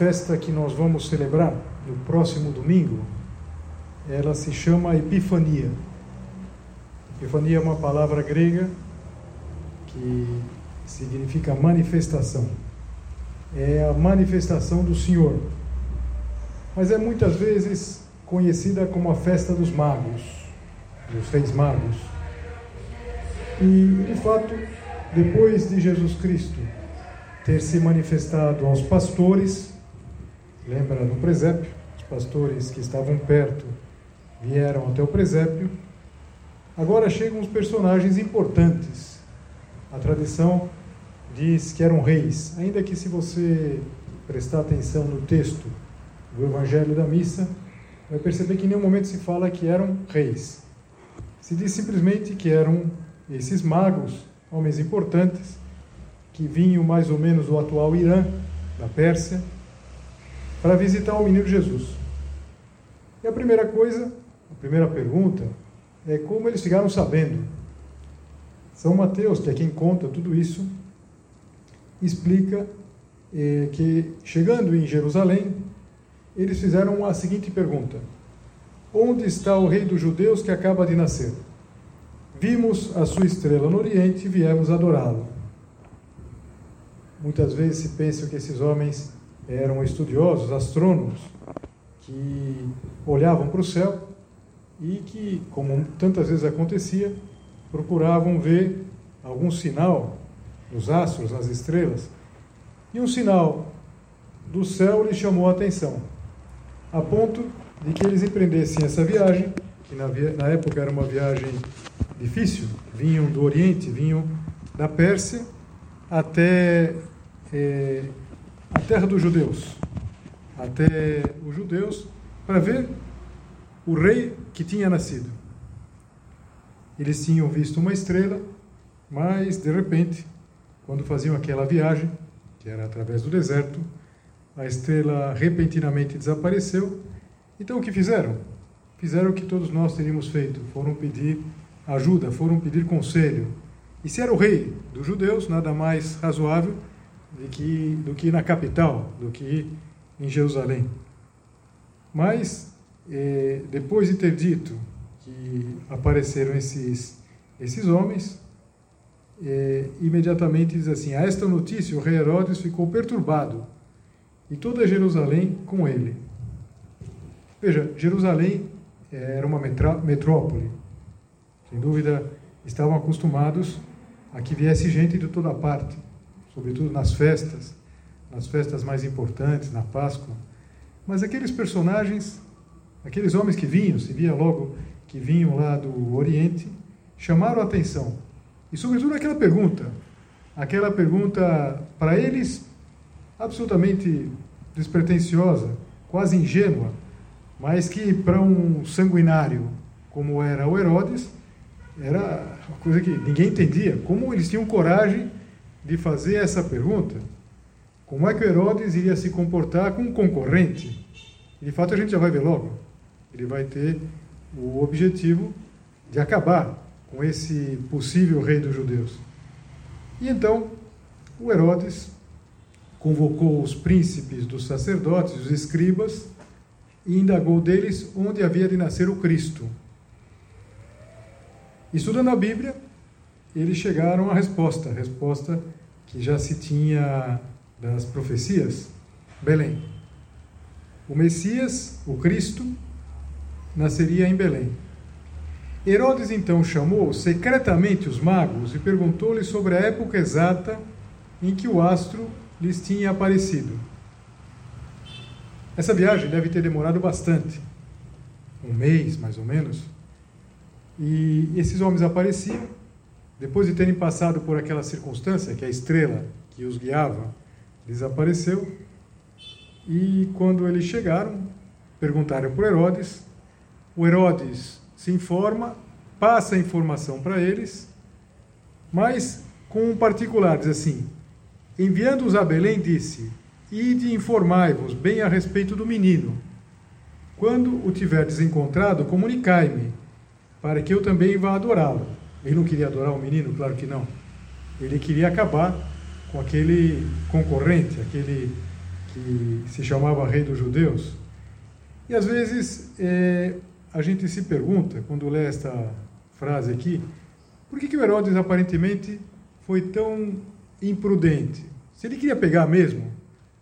festa que nós vamos celebrar no próximo domingo, ela se chama Epifania. Epifania é uma palavra grega que significa manifestação é a manifestação do Senhor. Mas é muitas vezes conhecida como a festa dos magos, dos reis magos. E, de fato, depois de Jesus Cristo ter se manifestado aos pastores, lembra no presépio, os pastores que estavam perto vieram até o presépio, agora chegam os personagens importantes. A tradição diz que eram reis, ainda que se você prestar atenção no texto do Evangelho da Missa, vai perceber que em nenhum momento se fala que eram reis. Se diz simplesmente que eram esses magos, homens importantes, que vinham mais ou menos do atual Irã, da Pérsia, para visitar o menino Jesus. E a primeira coisa, a primeira pergunta, é como eles ficaram sabendo. São Mateus, que é quem conta tudo isso, explica eh, que, chegando em Jerusalém, eles fizeram a seguinte pergunta: Onde está o rei dos judeus que acaba de nascer? Vimos a sua estrela no Oriente e viemos adorá-lo. Muitas vezes se pensa que esses homens eram estudiosos, astrônomos, que olhavam para o céu e que, como tantas vezes acontecia, procuravam ver algum sinal nos astros, nas estrelas, e um sinal do céu lhes chamou a atenção, a ponto de que eles empreendessem essa viagem, que na, na época era uma viagem difícil, vinham do Oriente, vinham da Pérsia até é, a terra dos judeus, até os judeus, para ver o rei que tinha nascido. Eles tinham visto uma estrela, mas de repente quando faziam aquela viagem, que era através do deserto, a estrela repentinamente desapareceu. Então o que fizeram? Fizeram o que todos nós teríamos feito: foram pedir ajuda, foram pedir conselho. E se era o rei dos judeus, nada mais razoável do que, do que na capital, do que em Jerusalém. Mas, eh, depois de ter dito que apareceram esses, esses homens, é, imediatamente diz assim: A esta notícia o rei Herodes ficou perturbado e toda Jerusalém com ele. Veja, Jerusalém é, era uma metrópole. Sem dúvida, estavam acostumados a que viesse gente de toda parte, sobretudo nas festas, nas festas mais importantes, na Páscoa. Mas aqueles personagens, aqueles homens que vinham, se via logo que vinham lá do Oriente, chamaram a atenção e, sobretudo, aquela pergunta, aquela pergunta para eles absolutamente despretensiosa, quase ingênua, mas que para um sanguinário como era o Herodes, era uma coisa que ninguém entendia. Como eles tinham coragem de fazer essa pergunta? Como é que Herodes iria se comportar com um concorrente? E, de fato, a gente já vai ver logo. Ele vai ter o objetivo de acabar com esse possível rei dos judeus. E então o Herodes convocou os príncipes dos sacerdotes, os escribas, e indagou deles onde havia de nascer o Cristo. Estudando a Bíblia, eles chegaram à resposta, a resposta que já se tinha das profecias: Belém. O Messias, o Cristo, nasceria em Belém. Herodes então chamou secretamente os magos e perguntou-lhes sobre a época exata em que o astro lhes tinha aparecido. Essa viagem deve ter demorado bastante, um mês mais ou menos. E esses homens apareciam, depois de terem passado por aquela circunstância, que a estrela que os guiava desapareceu. E quando eles chegaram, perguntaram para Herodes. O Herodes se informa, passa a informação para eles, mas com um particular, diz assim: enviando-os a Belém, disse: Ide informai-vos bem a respeito do menino. Quando o tiverdes encontrado, comunicai-me, para que eu também vá adorá-lo. Ele não queria adorar o menino? Claro que não. Ele queria acabar com aquele concorrente, aquele que se chamava Rei dos Judeus. E às vezes é, a gente se pergunta, quando lê esta frase aqui, por que, que o Herodes aparentemente foi tão imprudente? Se ele queria pegar mesmo,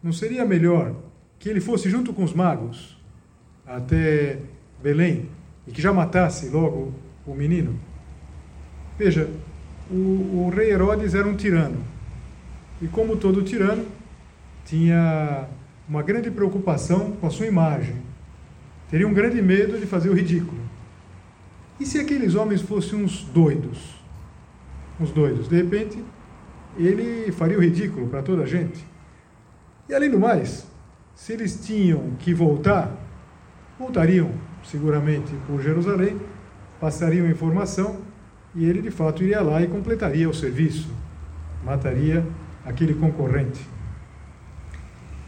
não seria melhor que ele fosse junto com os magos até Belém e que já matasse logo o menino? Veja, o, o rei Herodes era um tirano. E como todo tirano, tinha uma grande preocupação com a sua imagem. Teria um grande medo de fazer o ridículo. E se aqueles homens fossem uns doidos? Uns doidos. De repente, ele faria o ridículo para toda a gente. E além do mais, se eles tinham que voltar, voltariam seguramente por Jerusalém, passariam informação e ele de fato iria lá e completaria o serviço, mataria aquele concorrente.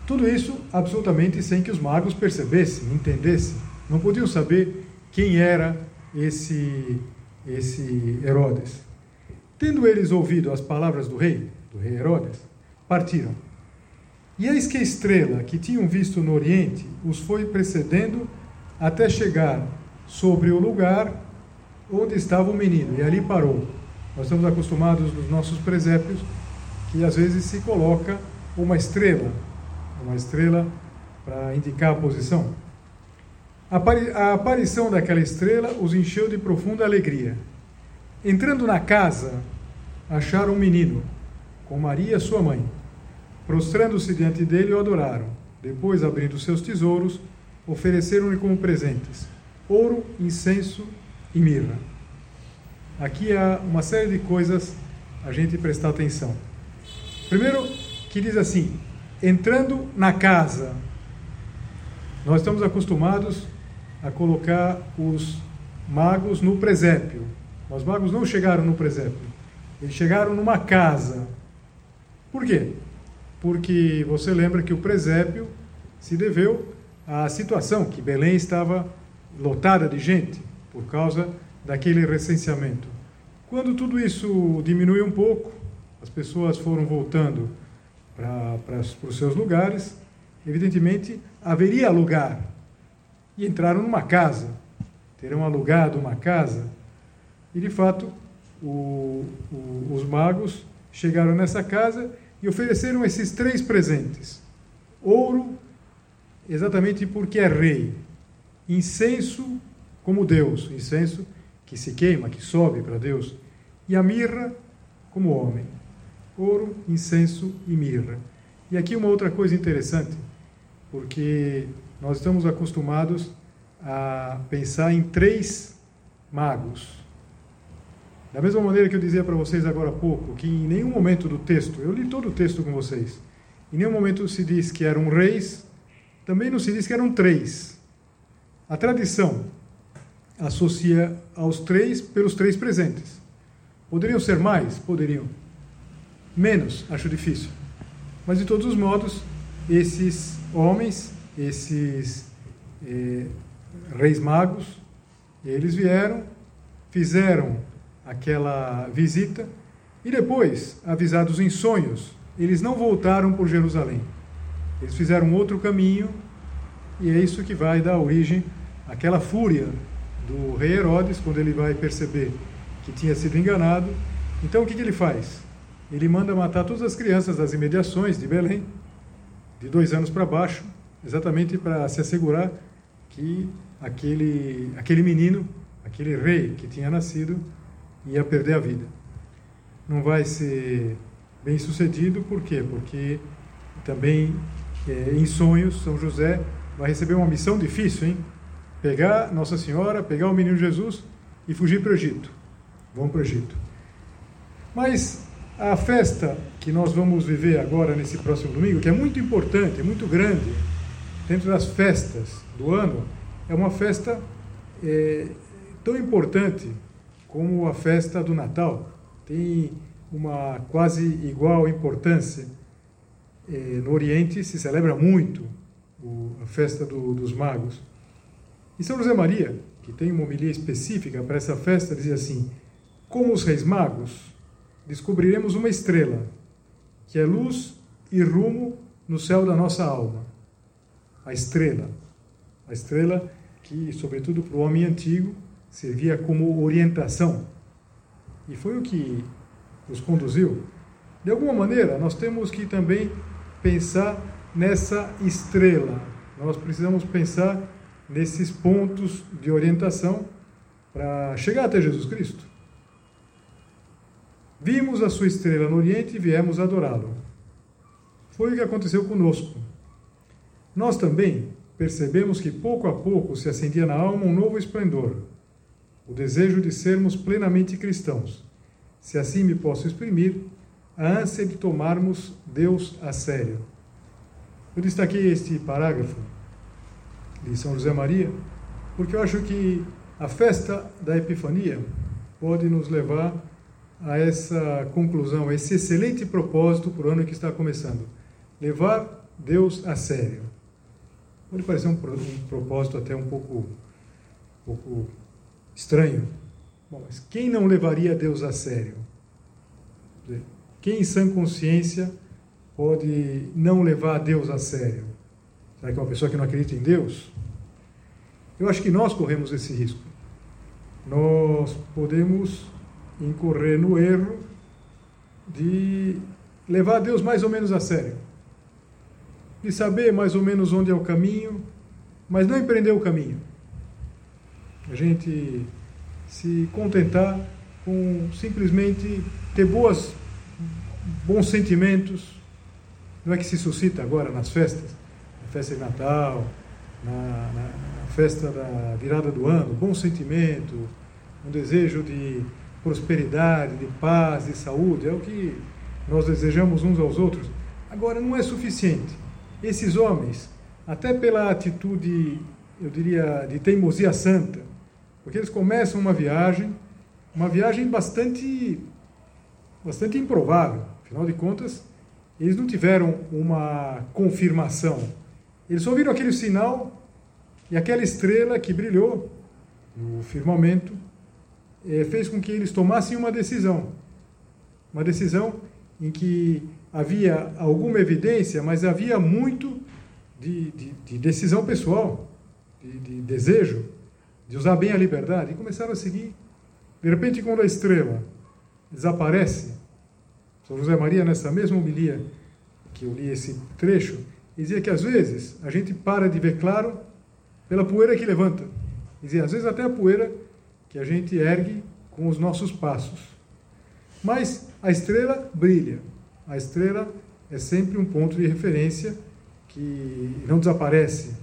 Tudo isso absolutamente sem que os magos percebessem, entendessem. Não podiam saber quem era esse, esse Herodes. Tendo eles ouvido as palavras do rei, do rei Herodes, partiram. E eis que a estrela que tinham visto no oriente os foi precedendo até chegar sobre o lugar onde estava o menino, e ali parou. Nós estamos acostumados nos nossos presépios que às vezes se coloca uma estrela uma estrela para indicar a posição. A aparição daquela estrela os encheu de profunda alegria. Entrando na casa, acharam um menino, com Maria, sua mãe. Prostrando-se diante dele, o adoraram. Depois, abrindo seus tesouros, ofereceram-lhe como presentes ouro, incenso e mirra. Aqui há uma série de coisas a gente prestar atenção. Primeiro, que diz assim: entrando na casa. Nós estamos acostumados a colocar os magos no presépio. Os magos não chegaram no presépio. Eles chegaram numa casa. Por quê? Porque você lembra que o presépio se deveu à situação que Belém estava lotada de gente por causa daquele recenseamento. Quando tudo isso diminuiu um pouco, as pessoas foram voltando para os seus lugares, evidentemente haveria lugar. E entraram numa casa, terão alugado uma casa, e de fato o, o, os magos chegaram nessa casa e ofereceram esses três presentes: ouro, exatamente porque é rei, incenso, como Deus, incenso que se queima, que sobe para Deus, e a mirra, como homem ouro, incenso e mirra. E aqui uma outra coisa interessante, porque nós estamos acostumados a pensar em três magos. Da mesma maneira que eu dizia para vocês agora há pouco, que em nenhum momento do texto, eu li todo o texto com vocês, em nenhum momento se diz que eram reis, também não se diz que eram três. A tradição associa aos três pelos três presentes. Poderiam ser mais? Poderiam menos, acho difícil. Mas de todos os modos, esses homens, esses eh, reis magos, eles vieram, fizeram aquela visita e depois, avisados em sonhos, eles não voltaram por Jerusalém. Eles fizeram outro caminho e é isso que vai dar origem àquela fúria do rei Herodes quando ele vai perceber que tinha sido enganado. Então o que, que ele faz? ele manda matar todas as crianças das imediações de Belém, de dois anos para baixo, exatamente para se assegurar que aquele, aquele menino, aquele rei que tinha nascido, ia perder a vida. Não vai ser bem sucedido, por quê? Porque também é, em sonhos São José vai receber uma missão difícil, hein? Pegar Nossa Senhora, pegar o menino Jesus e fugir para o Egito. Vão para o Egito. Mas a festa que nós vamos viver agora nesse próximo domingo, que é muito importante, é muito grande, dentro das festas do ano, é uma festa é, tão importante como a festa do Natal. Tem uma quase igual importância. É, no Oriente se celebra muito a festa do, dos magos. E São José Maria, que tem uma homilia específica para essa festa, dizia assim: Como os reis magos, descobriremos uma estrela, que é luz e rumo no céu da nossa alma. A estrela. A estrela que, sobretudo para o homem antigo, servia como orientação. E foi o que nos conduziu. De alguma maneira, nós temos que também pensar nessa estrela. Nós precisamos pensar nesses pontos de orientação para chegar até Jesus Cristo. Vimos a sua estrela no Oriente e viemos adorá-lo. Foi o que aconteceu conosco. Nós também percebemos que pouco a pouco se acendia na alma um novo esplendor, o desejo de sermos plenamente cristãos, se assim me posso exprimir, a ânsia de tomarmos Deus a sério. Eu destaquei este parágrafo de São José Maria, porque eu acho que a festa da Epifania pode nos levar a essa conclusão, a esse excelente propósito para o ano que está começando. Levar Deus a sério. Pode parecer um, propósito até um pouco, um pouco estranho. Bom, mas quem não levaria Deus a sério? Quem em sã consciência pode não levar Deus a sério? Será que é uma pessoa que não acredita em Deus? Eu acho que nós corremos esse risco. Nós podemos incorrer no erro de levar Deus mais ou menos a sério, de saber mais ou menos onde é o caminho, mas não empreender o caminho. A gente se contentar com simplesmente ter boas, bons sentimentos, não é que se suscita agora nas festas, festa de Natal, na, na, festa da virada do ano, bom sentimento, um desejo de prosperidade, de paz, de saúde, é o que nós desejamos uns aos outros. Agora, não é suficiente. Esses homens, até pela atitude, eu diria, de teimosia santa, porque eles começam uma viagem, uma viagem bastante, bastante improvável. Afinal de contas, eles não tiveram uma confirmação. Eles só viram aquele sinal e aquela estrela que brilhou no firmamento é, fez com que eles tomassem uma decisão. Uma decisão em que havia alguma evidência, mas havia muito de, de, de decisão pessoal, de, de, desejo, de usar bem a liberdade, e começaram a seguir. De repente, quando a estrela desaparece, São José Maria, nessa mesma homilia que eu li esse trecho, dizia que às vezes a gente para de ver claro pela poeira que levanta. Dizia, às vezes até a poeira que a gente ergue com os nossos passos. Mas a estrela brilha. A estrela é sempre um ponto de referência que não desaparece.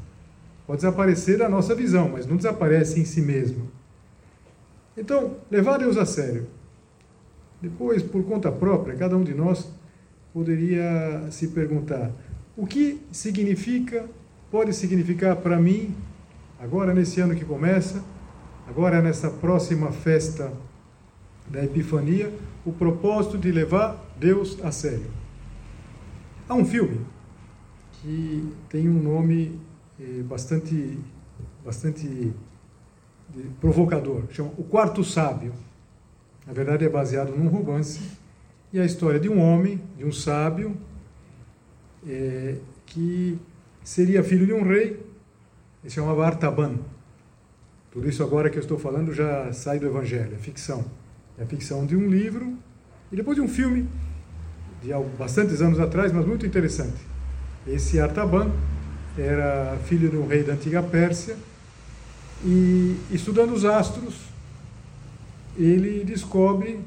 Pode desaparecer a nossa visão, mas não desaparece em si mesmo. Então, levar Deus a sério. Depois, por conta própria, cada um de nós poderia se perguntar: o que significa, pode significar para mim, agora nesse ano que começa, agora nessa próxima festa da Epifania, o propósito de levar Deus a sério. Há um filme que tem um nome eh, bastante, bastante provocador, chama O Quarto Sábio. Na verdade, é baseado num romance e a história de um homem, de um sábio, eh, que seria filho de um rei, ele se chamava Artaban. Tudo isso agora que eu estou falando já sai do Evangelho, é ficção. É ficção de um livro e depois de um filme de bastantes anos atrás, mas muito interessante. Esse Artaban era filho de um rei da antiga Pérsia e estudando os astros, ele descobre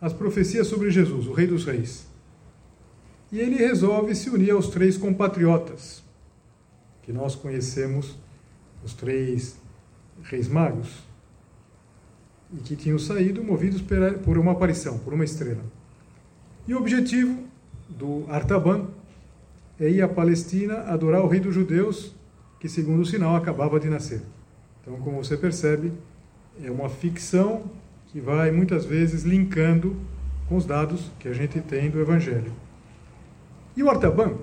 as profecias sobre Jesus, o rei dos reis. E ele resolve se unir aos três compatriotas, que nós conhecemos, os três reis magos, e que tinham saído movidos por uma aparição, por uma estrela. E o objetivo do Artaban é ir à Palestina adorar o rei dos judeus, que, segundo o sinal, acabava de nascer. Então, como você percebe, é uma ficção que vai muitas vezes linkando com os dados que a gente tem do Evangelho. E o Artaban,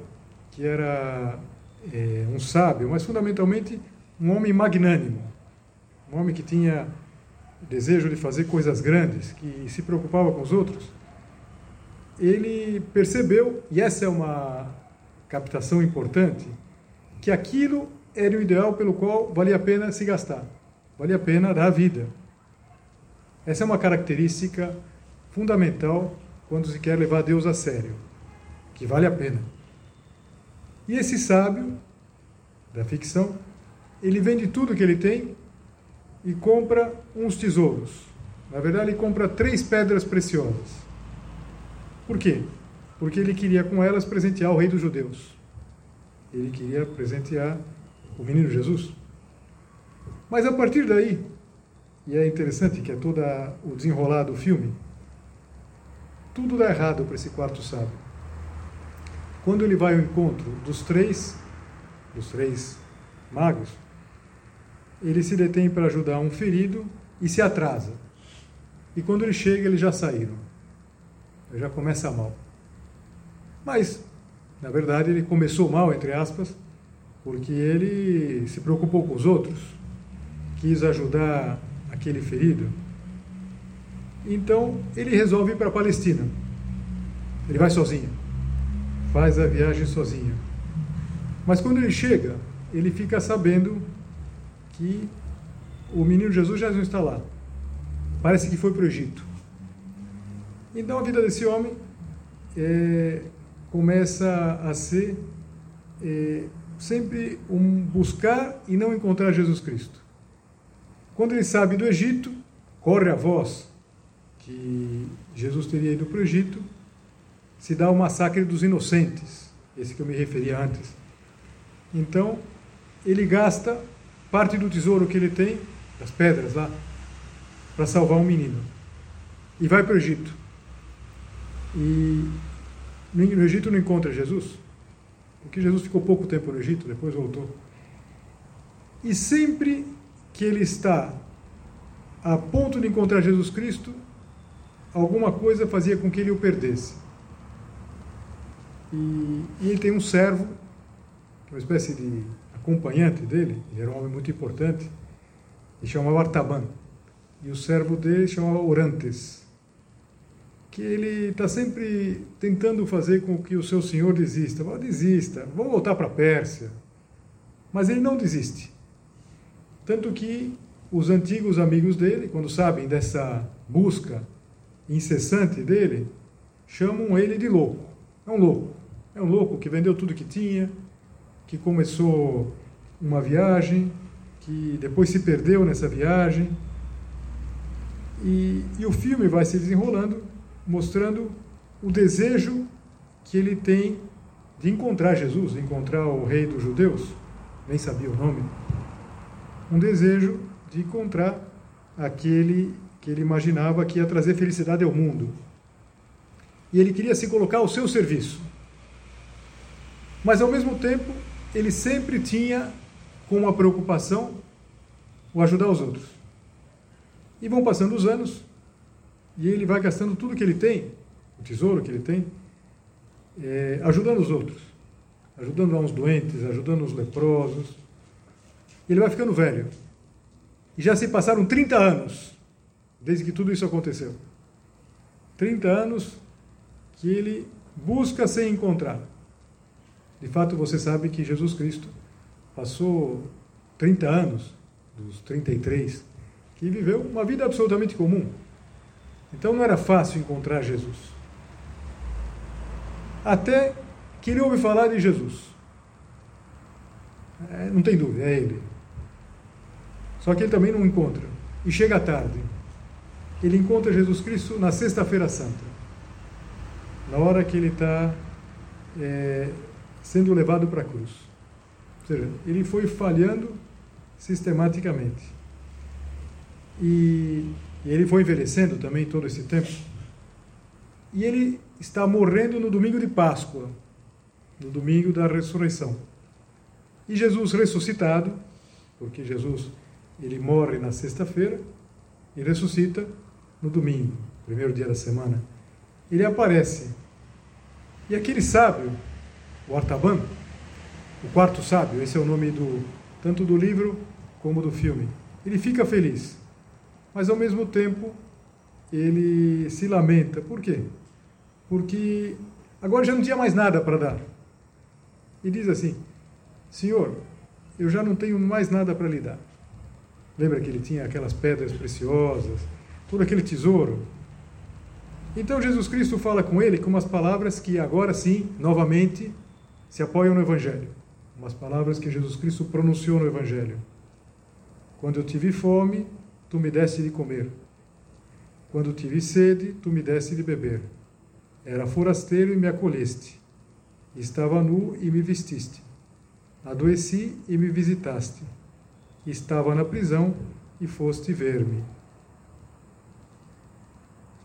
que era é, um sábio, mas fundamentalmente um homem magnânimo, um homem que tinha desejo de fazer coisas grandes, que se preocupava com os outros, ele percebeu, e essa é uma captação importante, que aquilo era o ideal pelo qual valia a pena se gastar, valia a pena dar a vida. Essa é uma característica fundamental quando se quer levar Deus a sério, que vale a pena. E esse sábio da ficção, ele vende tudo que ele tem e compra uns tesouros. Na verdade, ele compra três pedras preciosas. Por quê? Porque ele queria com elas presentear o rei dos judeus. Ele queria presentear o menino Jesus. Mas a partir daí, e é interessante que é todo o desenrolar do filme, tudo dá errado para esse quarto sábio. Quando ele vai ao encontro dos três, dos três magos, ele se detém para ajudar um ferido e se atrasa. E quando ele chega, eles já saíram. Já começa mal. Mas, na verdade, ele começou mal, entre aspas, porque ele se preocupou com os outros, quis ajudar aquele ferido. Então, ele resolve ir para a Palestina. Ele vai sozinho. Faz a viagem sozinho. Mas quando ele chega, ele fica sabendo que o menino Jesus já não está lá. Parece que foi para o Egito. Então a vida desse homem é, começa a ser é, sempre um buscar e não encontrar Jesus Cristo. Quando ele sabe do Egito, corre a voz que Jesus teria ido para o Egito, se dá o massacre dos inocentes, esse que eu me referi antes. Então, ele gasta parte do tesouro que ele tem, das pedras lá, para salvar um menino. E vai para o Egito. E no Egito não encontra Jesus, porque Jesus ficou pouco tempo no Egito, depois voltou. E sempre que ele está a ponto de encontrar Jesus Cristo, alguma coisa fazia com que ele o perdesse. E, e ele tem um servo, uma espécie de acompanhante dele, ele era um homem muito importante, e chamava Artaban. E o servo dele chamava Orantes. Que ele está sempre tentando fazer com que o seu senhor desista. Fala, desista, vamos voltar para a Pérsia. Mas ele não desiste. Tanto que os antigos amigos dele, quando sabem dessa busca incessante dele, chamam ele de louco. É um louco. É um louco que vendeu tudo que tinha, que começou uma viagem, que depois se perdeu nessa viagem. E, e o filme vai se desenrolando, mostrando o desejo que ele tem de encontrar Jesus, de encontrar o rei dos judeus, nem sabia o nome. Um desejo de encontrar aquele que ele imaginava que ia trazer felicidade ao mundo. E ele queria se colocar ao seu serviço. Mas ao mesmo tempo, ele sempre tinha como uma preocupação o ajudar os outros. E vão passando os anos e ele vai gastando tudo que ele tem, o tesouro que ele tem, é, ajudando os outros, ajudando uns doentes, ajudando os leprosos. Ele vai ficando velho. E já se passaram 30 anos desde que tudo isso aconteceu. 30 anos que ele busca sem encontrar. De fato, você sabe que Jesus Cristo passou 30 anos, dos 33, que viveu uma vida absolutamente comum. Então não era fácil encontrar Jesus. Até que ele ouve falar de Jesus. É, não tem dúvida, é ele. Só que ele também não encontra. E chega tarde. Ele encontra Jesus Cristo na Sexta-feira Santa. Na hora que ele está é, sendo levado para a cruz. Ou seja, ele foi falhando sistematicamente. E, e ele foi envelhecendo também todo esse tempo. E ele está morrendo no domingo de Páscoa, no domingo da ressurreição. E Jesus ressuscitado, porque Jesus ele morre na sexta-feira e ressuscita no domingo, primeiro dia da semana. Ele aparece. E aquele sábio, o Artaban, o quarto sábio, esse é o nome do tanto do livro como do filme. Ele fica feliz, mas ao mesmo tempo ele se lamenta. Por quê? Porque agora já não tinha mais nada para dar. E diz assim: Senhor, eu já não tenho mais nada para lhe dar. Lembra que ele tinha aquelas pedras preciosas, todo aquele tesouro? Então Jesus Cristo fala com ele com umas palavras que agora sim, novamente, se apoiam no Evangelho. Umas palavras que Jesus Cristo pronunciou no Evangelho. Quando eu tive fome, tu me deste de comer. Quando tive sede, tu me deste de beber. Era forasteiro e me acolheste. Estava nu e me vestiste. Adoeci e me visitaste. Estava na prisão e foste ver-me.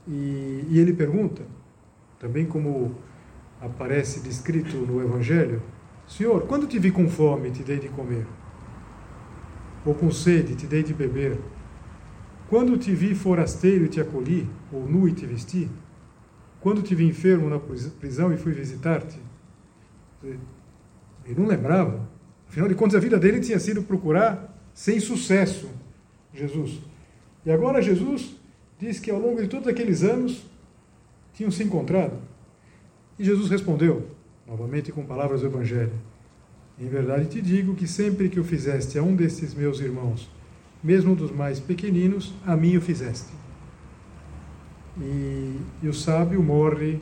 E, e ele pergunta, também como aparece descrito no Evangelho: Senhor, quando te vi com fome, te dei de comer? Ou com sede, te dei de beber? Quando te vi forasteiro e te acolhi, ou nu e te vesti? Quando te vi enfermo na prisão e fui visitar-te? Ele não lembrava. Afinal de contas, a vida dele tinha sido procurar sem sucesso Jesus. E agora Jesus diz que ao longo de todos aqueles anos tinham se encontrado. E Jesus respondeu, novamente com palavras do Evangelho: Em verdade te digo que sempre que o fizeste a um desses meus irmãos, mesmo dos mais pequeninos, a mim o fizeste. E, e o sábio morre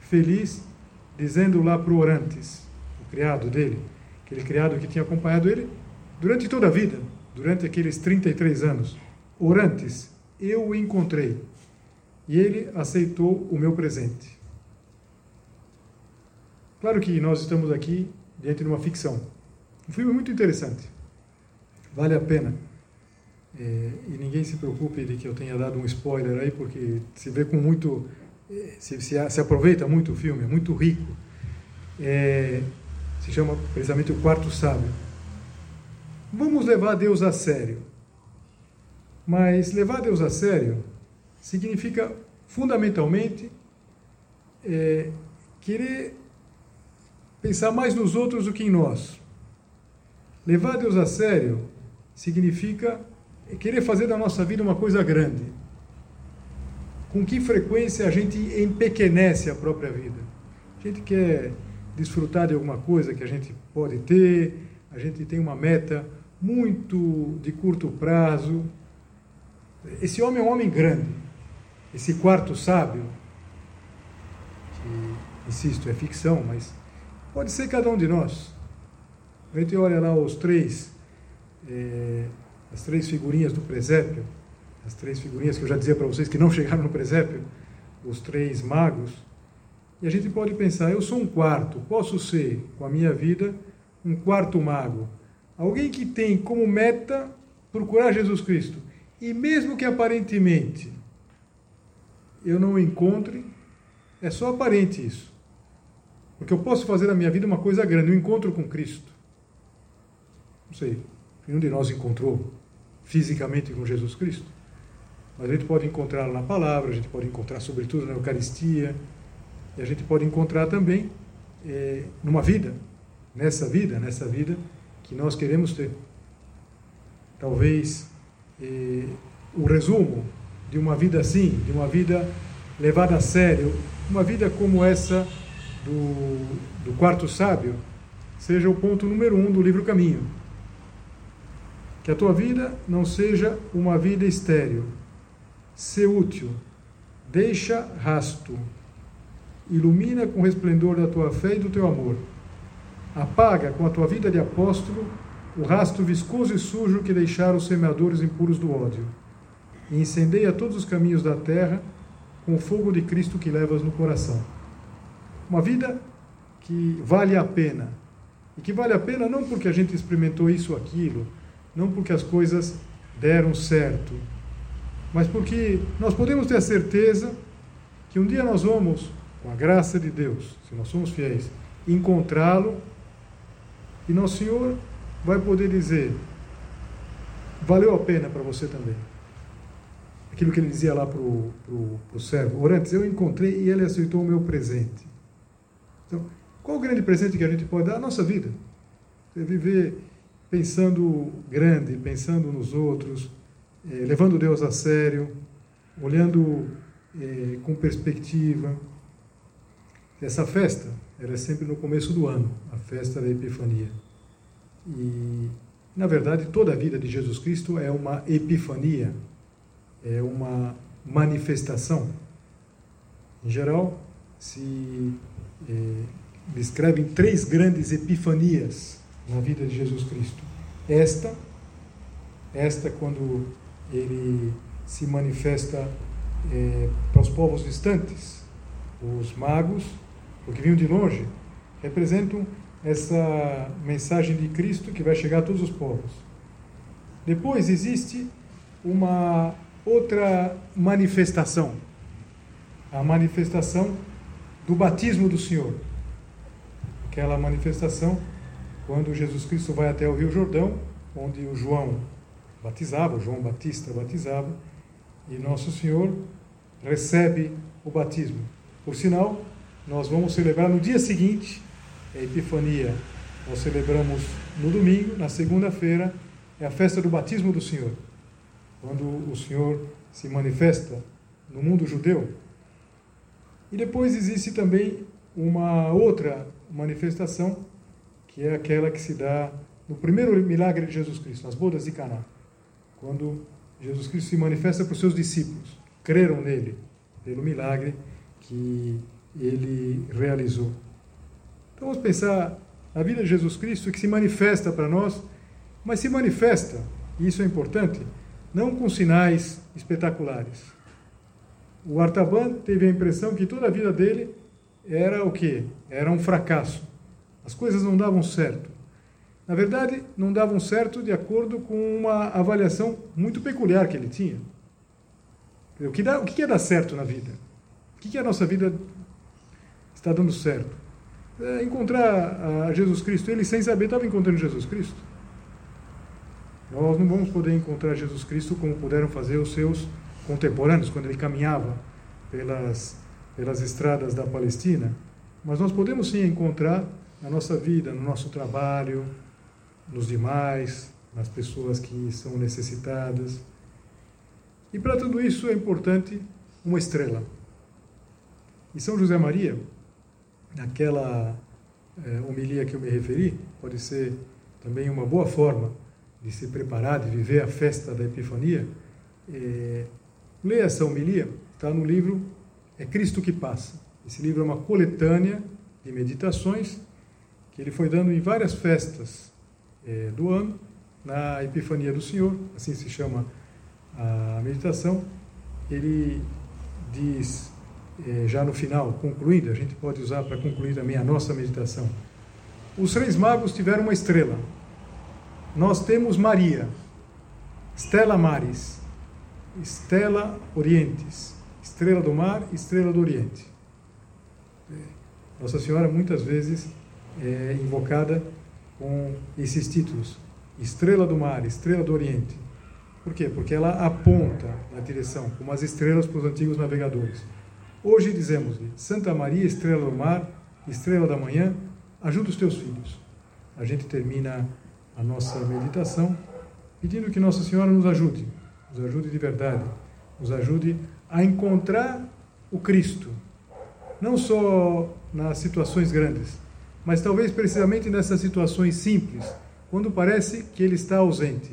feliz, dizendo lá para o Orantes, o criado dele, aquele criado que tinha acompanhado ele durante toda a vida, durante aqueles 33 anos: Orantes, eu o encontrei e ele aceitou o meu presente. Claro que nós estamos aqui diante de uma ficção. Um filme muito interessante. Vale a pena. É, e ninguém se preocupe de que eu tenha dado um spoiler aí, porque se vê com muito. É, se, se, se aproveita muito o filme, é muito rico. É, se chama precisamente O Quarto Sábio. Vamos levar Deus a sério. Mas levar Deus a sério significa, fundamentalmente, é, querer pensar mais nos outros do que em nós. Levar Deus a sério significa querer fazer da nossa vida uma coisa grande. Com que frequência a gente empequenece a própria vida? A gente quer desfrutar de alguma coisa que a gente pode ter, a gente tem uma meta muito de curto prazo, esse homem é um homem grande. Esse quarto sábio, que, insisto, é ficção, mas pode ser cada um de nós. A gente olha lá os três, é, as três figurinhas do presépio, as três figurinhas que eu já dizia para vocês que não chegaram no presépio, os três magos, e a gente pode pensar, eu sou um quarto, posso ser, com a minha vida, um quarto mago. Alguém que tem como meta procurar Jesus Cristo e mesmo que aparentemente eu não o encontre, é só aparente isso. Porque eu posso fazer na minha vida uma coisa grande, um encontro com Cristo. Não sei, nenhum de nós encontrou fisicamente com Jesus Cristo. Mas a gente pode encontrá-lo na palavra, a gente pode encontrar, sobretudo, na Eucaristia, e a gente pode encontrar também é, numa vida, nessa vida, nessa vida que nós queremos ter. Talvez o resumo de uma vida assim, de uma vida levada a sério, uma vida como essa do, do quarto sábio, seja o ponto número um do livro Caminho. Que a tua vida não seja uma vida estéril. Ser útil. Deixa rasto. Ilumina com o resplendor da tua fé e do teu amor. Apaga com a tua vida de apóstolo o rastro viscoso e sujo que deixaram os semeadores impuros do ódio, e incendeia todos os caminhos da terra com o fogo de Cristo que levas no coração. Uma vida que vale a pena, E que vale a pena não porque a gente experimentou isso ou aquilo, não porque as coisas deram certo, mas porque nós podemos ter a certeza que um dia nós vamos, com a graça de Deus, se nós somos fiéis, encontrá-lo e nosso Senhor vai poder dizer: valeu a pena para você também. Aquilo que ele dizia lá para o servo: Orantes, eu encontrei e ele aceitou o meu presente. Então, qual o grande presente que a gente pode dar? A nossa vida. Você viver pensando grande, pensando nos outros, eh, levando Deus a sério, olhando eh, com perspectiva. Essa festa era é sempre no começo do ano, a festa da Epifania. E, na verdade, toda a vida de Jesus Cristo é uma epifania, é uma manifestação. Em geral, se descrevem três grandes epifanias na vida de Jesus Cristo. Esta, esta quando ele se manifesta eh, para os povos distantes, os magos, porque vinham de longe, representam essa mensagem de Cristo que vai chegar a todos os povos. Depois existe uma outra manifestação, a manifestação do batismo do Senhor. Aquela manifestação quando Jesus Cristo vai até o Rio Jordão, onde o João batizava, o João Batista batizava, e Nosso Senhor recebe o batismo. Por sinal, nós vamos celebrar no dia seguinte a Epifania. Nós celebramos no domingo, na segunda-feira, é a festa do batismo do Senhor. Quando o Senhor se manifesta no mundo judeu. E depois existe também uma outra manifestação, que é aquela que se dá no primeiro milagre de Jesus Cristo, nas bodas de Caná. Quando Jesus Cristo se manifesta para os seus discípulos, creram nele pelo milagre que ele realizou. Então vamos pensar a vida de Jesus Cristo que se manifesta para nós, mas se manifesta, e isso é importante, não com sinais espetaculares. O Artaban teve a impressão que toda a vida dele era o quê? Era um fracasso. As coisas não davam certo. Na verdade, não davam certo de acordo com uma avaliação muito peculiar que ele tinha. O que, dá, o que é dar certo na vida? O que é a nossa vida está dando certo. É encontrar a Jesus Cristo, ele sem saber estava encontrando Jesus Cristo. Nós não vamos poder encontrar Jesus Cristo como puderam fazer os seus contemporâneos quando ele caminhava pelas, pelas estradas da Palestina, mas nós podemos sim encontrar na nossa vida, no nosso trabalho, nos demais, nas pessoas que são necessitadas. E para tudo isso é importante uma estrela. E São José Maria, naquela é, homilia que eu me referi, pode ser também uma boa forma de se preparar, de viver a festa da Epifania. É, leia essa homilia, está no livro É Cristo que Passa. Esse livro é uma coletânea de meditações que ele foi dando em várias festas é, do ano, na Epifania do Senhor, assim se chama a meditação. Ele diz eh, já no final, concluindo, a gente pode usar para concluir também a nossa meditação. Os três magos tiveram uma estrela. Nós temos Maria, Stella Maris, Stella Orientes, estrela do mar, estrela do Oriente. Nossa Senhora muitas vezes é invocada com esses títulos: Estrela do Mar, Estrela do Oriente. Por quê? Porque ela aponta na direção, como as estrelas para os antigos navegadores. Hoje dizemos-lhe: Santa Maria, estrela do mar, estrela da manhã, ajuda os teus filhos. A gente termina a nossa meditação pedindo que Nossa Senhora nos ajude, nos ajude de verdade, nos ajude a encontrar o Cristo, não só nas situações grandes, mas talvez precisamente nessas situações simples, quando parece que ele está ausente,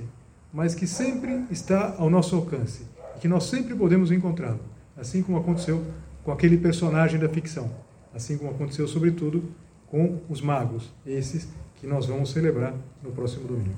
mas que sempre está ao nosso alcance e que nós sempre podemos encontrá-lo, assim como aconteceu com aquele personagem da ficção, assim como aconteceu, sobretudo, com os magos, esses que nós vamos celebrar no próximo domingo.